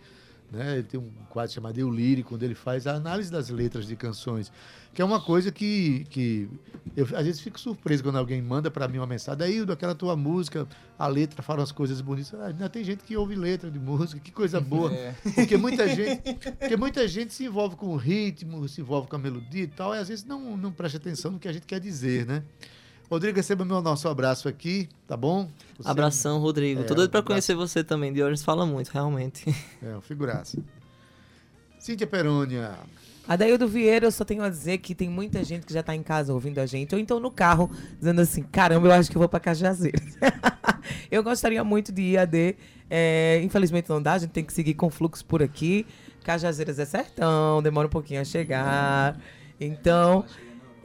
né, ele tem um quadro chamado Eu Lírico, onde ele faz a análise das letras de canções, que é uma coisa que, que eu às vezes fico surpreso quando alguém manda para mim uma mensagem, aí aquela tua música, a letra fala as coisas bonitas. Ah, ainda tem gente que ouve letra de música, que coisa boa. É. Porque muita gente, porque muita gente se envolve com o ritmo, se envolve com a melodia e tal, e às vezes não, não presta atenção no que a gente quer dizer, né? Rodrigo, receba meu nosso abraço aqui, tá bom? Você Abração, Rodrigo. É, Tô doido pra abraço. conhecer você também. Diogenes fala muito, realmente. É, um figuraça. Cíntia Perônia. Adaildo Vieira, eu só tenho a dizer que tem muita gente que já tá em casa ouvindo a gente, ou então no carro, dizendo assim, caramba, eu acho que eu vou pra Cajazeiras. eu gostaria muito de ir a D. é, infelizmente não dá, a gente tem que seguir com fluxo por aqui. Cajazeiras é sertão, demora um pouquinho a chegar. Então.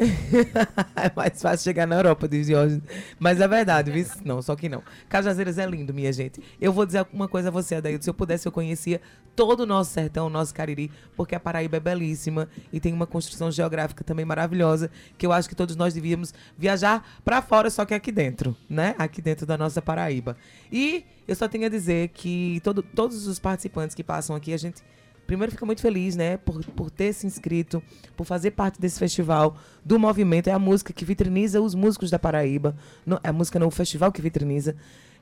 é mais fácil chegar na Europa, diz Diógenes. Mas é verdade, viu? Não, só que não. Cajazeiras é lindo, minha gente. Eu vou dizer uma coisa a você, Adaildo. Se eu pudesse, eu conhecia todo o nosso sertão, o nosso Cariri, porque a Paraíba é belíssima e tem uma construção geográfica também maravilhosa, que eu acho que todos nós devíamos viajar pra fora, só que aqui dentro, né? Aqui dentro da nossa Paraíba. E eu só tenho a dizer que todo- todos os participantes que passam aqui, a gente primeiro fica muito feliz, né, por, por ter se inscrito, por fazer parte desse festival, do movimento. É a música que vitriniza os músicos da Paraíba. No- é a música não, o festival que vitriniza.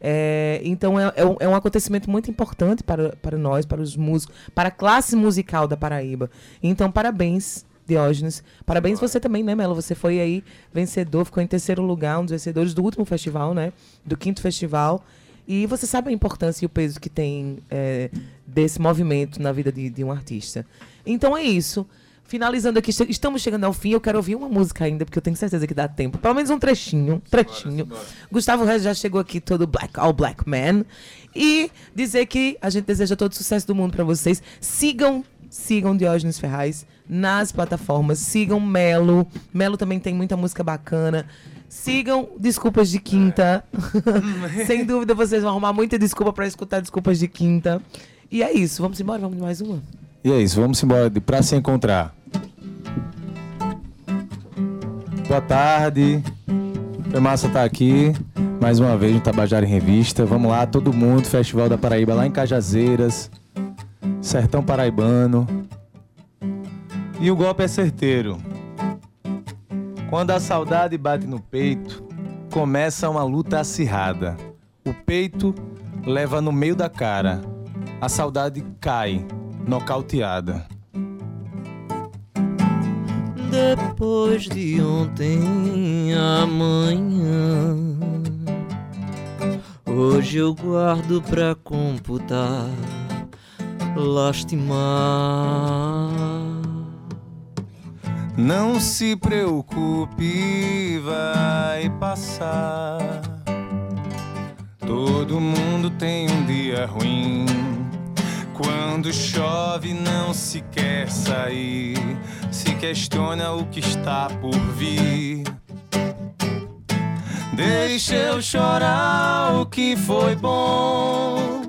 É, então é, é um, é um acontecimento muito importante para, para nós, para os músicos, para a classe musical da Paraíba. Então, parabéns. Diógenes. Parabéns você também, né, Melo? Você foi aí vencedor, ficou em terceiro lugar, um dos vencedores do último festival, né? Do quinto festival. E você sabe a importância e o peso que tem é, desse movimento na vida de, de um artista. Então é isso. Finalizando aqui, estamos chegando ao fim. Eu quero ouvir uma música ainda, porque eu tenho certeza que dá tempo. Pelo menos um trechinho. Trechinho. Gustavo Reis já chegou aqui todo black, all black man. E dizer que a gente deseja todo o sucesso do mundo pra vocês. Sigam, sigam Diógenes Ferraz nas plataformas. Sigam Melo. Melo também tem muita música bacana. Sigam Desculpas de Quinta. Sem dúvida vocês vão arrumar muita desculpa pra escutar Desculpas de Quinta. E é isso. Vamos embora? Vamos de mais uma? E é isso, vamos embora de pra se encontrar. Boa tarde. Foi massa estar aqui mais uma vez no Tabajara em Revista. Vamos lá, todo mundo, Festival da Paraíba lá em Cajazeiras, Sertão Paraibano. E o golpe é certeiro. Quando a saudade bate no peito, começa uma luta acirrada. O peito leva no meio da cara. A saudade cai, nocauteada. Depois de ontem, amanhã. Hoje eu guardo pra computar, lastimar. Não se preocupe, vai passar. Todo mundo tem um dia ruim. Quando chove, não se quer sair. Se questiona o que está por vir. Deixa eu chorar o que foi bom.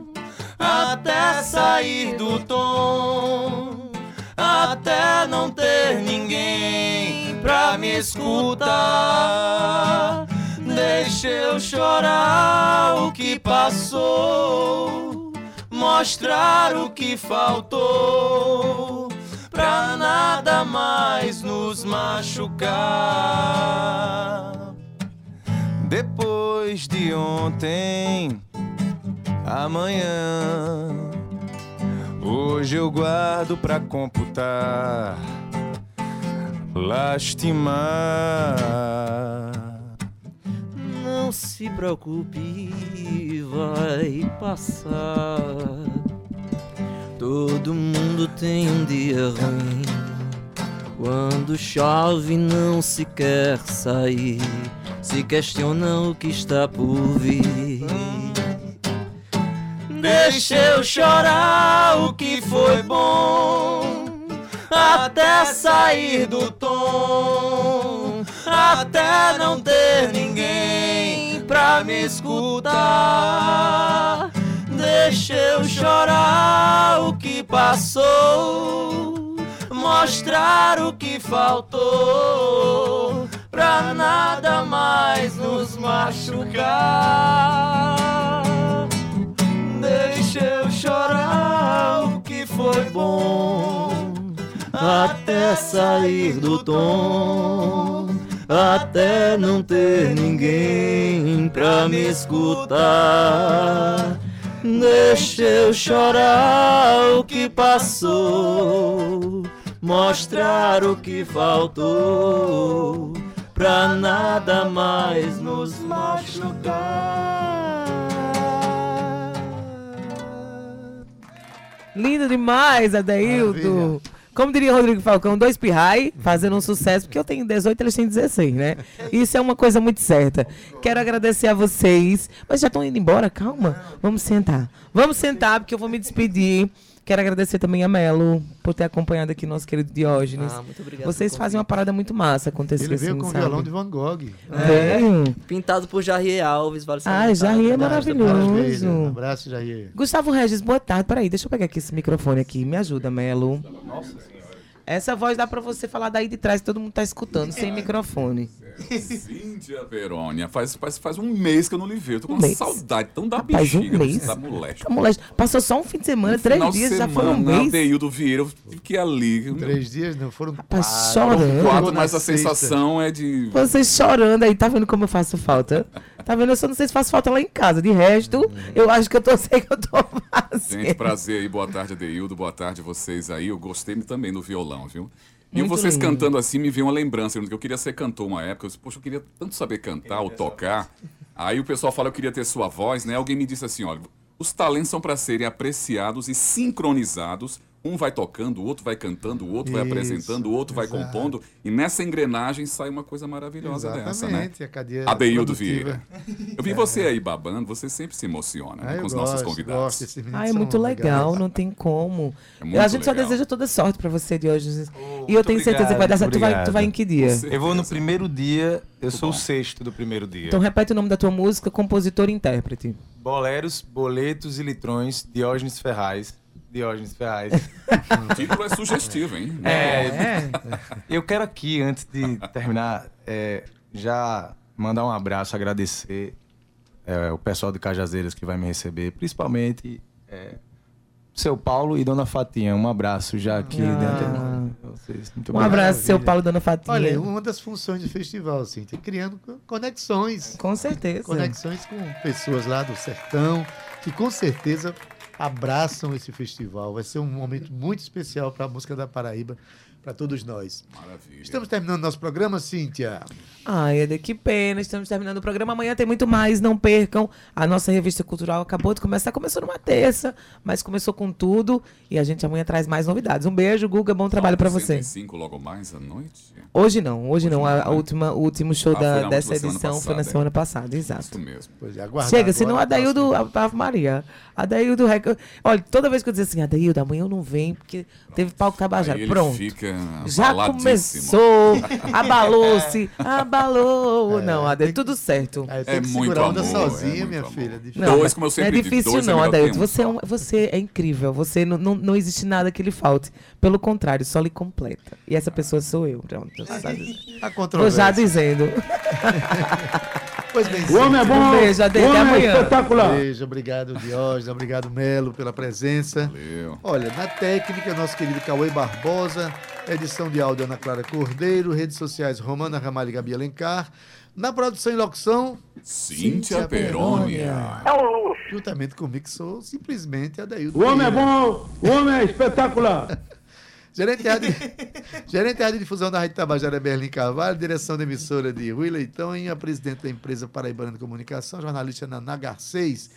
Até sair do tom. Até não ter ninguém pra me escutar. Deixa eu chorar o que passou, mostrar o que faltou, pra nada mais nos machucar. Depois de ontem, amanhã, hoje eu guardo pra computar, lastimar. Não se preocupe, vai passar. Todo mundo tem um dia ruim. Quando chove, não se quer sair. Se questiona o que está por vir. Deixa eu chorar o que foi bom, até sair do tom, até não ter ninguém pra me escutar. Deixa eu chorar o que passou, mostrar o que faltou, pra nada mais nos machucar. Eu chorar o que foi bom até sair do tom, até não ter ninguém pra me escutar. Deixa eu chorar o que passou, mostrar o que faltou, pra nada mais nos machucar. Lindo demais, Adeildo. Maravilha. Como diria Rodrigo Falcão, dois pirrai fazendo um sucesso, porque eu tenho 18, eles têm 16, né? Isso é uma coisa muito certa. Quero agradecer a vocês. Mas já estão indo embora? Calma. Vamos sentar. Vamos sentar, porque eu vou me despedir. Quero agradecer também a Melo por ter acompanhado aqui nosso querido Diógenes. Ah, muito obrigado. Vocês fazem uma parada muito massa acontecer Ele veio assim, com o sabe? violão de Van Gogh. Veio. Pintado por Jarrier Alves, vale Ah, Jair é maravilhoso. Um abraço, Jair. Gustavo Regis, boa tarde. Peraí, deixa eu pegar aqui esse microfone aqui. Me ajuda, Melo. Essa voz dá pra você falar daí de trás, todo mundo tá escutando, sem microfone. Cíntia Verônia, faz, faz, faz um mês que eu não lhe vejo. Tô com Um uma mês? saudade tão da Rapaz, um bexiga mês? da moleque. Tá, moleque, passou só um fim de semana, três Final de dias, já foi um semana, mês. Adeildo Vieira, eu fiquei ali. Três dias, não foram Rapaz, quatro. chorando. Quatro, mas a sexta. sensação é de. Vocês chorando aí, tá vendo como eu faço falta? Tá vendo? Eu só não sei se faço falta lá em casa. De resto, eu acho que eu tô sei que eu tô fazendo. Gente, prazer aí. Boa tarde, Adeildo. Boa tarde a vocês aí. Eu gostei também do violão, viu? E Muito vocês lindo. cantando assim me veio uma lembrança. que Eu queria ser cantor uma época. Eu disse, poxa, eu queria tanto saber cantar ou tocar. Aí o pessoal fala que eu queria ter sua voz, né? Alguém me disse assim: olha, os talentos são para serem apreciados e sincronizados. Um vai tocando, o outro vai cantando, o outro vai Isso, apresentando, o outro vai exato. compondo. E nessa engrenagem sai uma coisa maravilhosa dessa, né? Exatamente, a cadeia Adeildo. Vieira. Eu vi você aí babando, você sempre se emociona né, Ah, com os nossos gosto, convidados. gosto, Ah, é muito legal, legais. não tem como. É muito a gente só legal. deseja toda sorte pra você de hoje. e eu muito tenho certeza que vai dar obrigado, certo. Tu vai, tu vai em obrigado. que dia? Eu vou no primeiro dia, eu sou o bom. sexto do primeiro dia. Então repete o nome da tua música, compositor e intérprete. Boleros, boletos e litrões, Diógenes Ferraz. Diógenes Ferraz. O título é sugestivo, hein? É. Eu quero aqui, antes de terminar, é, já mandar um abraço, agradecer é, o pessoal de Cajazeiras que vai me receber, principalmente é, seu Paulo e Dona Fatinha. Um abraço já aqui Ah. de antemão pra vocês. Muito Um abraço, seu. Paulo Dona Fatinha. Olha, uma das funções do festival, Cíntia, criando co- conexões. Com certeza. Conexões com pessoas lá do sertão, que com certeza abraçam esse festival. Vai ser um momento muito especial para a música da Paraíba, para todos nós. Maravilha. Estamos terminando nosso programa, Cíntia. Ai, Eder, que pena. Estamos terminando o programa. Amanhã tem muito mais. Não percam. A nossa revista cultural acabou de começar. Começou numa terça, mas começou com tudo. E a gente amanhã traz mais novidades. Um beijo, Guga. Bom trabalho pra você. 65 logo mais à noite? Hoje não, hoje, Hoje não. não, A, né? a última, o último show Ah, da- dessa edição foi na passada, semana passada, exato. Isso mesmo. Pois é, Chega, senão a Adaildo, próxima. a Ave Maria. Adaildo Olha, toda vez que eu dizia assim, Adaildo, amanhã eu não venho, porque teve palco Tabajara. Pronto. fica Já começou, abalou-se, abalou. Não, Adaildo, tudo certo. É que muito amor, sozinha, é muito minha amor. filha. Difícil. Não, Dois, como eu não é sempre digo, difícil dois é não, um Você, é um- você é incrível. Você não, não, não existe nada que lhe falte. Pelo contrário, só lhe completa. E essa pessoa sou eu. Pronto, sabe? A Tô controvérsia. já dizendo. Pois bem, O homem é bom, Um beijo, Ade, o até homem é amanhã. espetacular. Beijo, obrigado Diógenes, obrigado Melo pela presença. Valeu. Olha, na técnica, nosso querido Cauê Barbosa, edição de áudio Ana Clara Cordeiro, redes sociais Romana Ramalho e Gabi Alencar. Na produção e locução, Cíntia Perônia. juntamente comigo, que sou simplesmente Adaildo. O homem é bom, o homem é espetacular. Gerente de, rádio- Gerente de rádio difusão da Rádio Tabajara Berlim Carvalho, direção da emissora de Rui Leitão e a presidente da empresa Paraibana de Comunicação, jornalista Naná Garcês.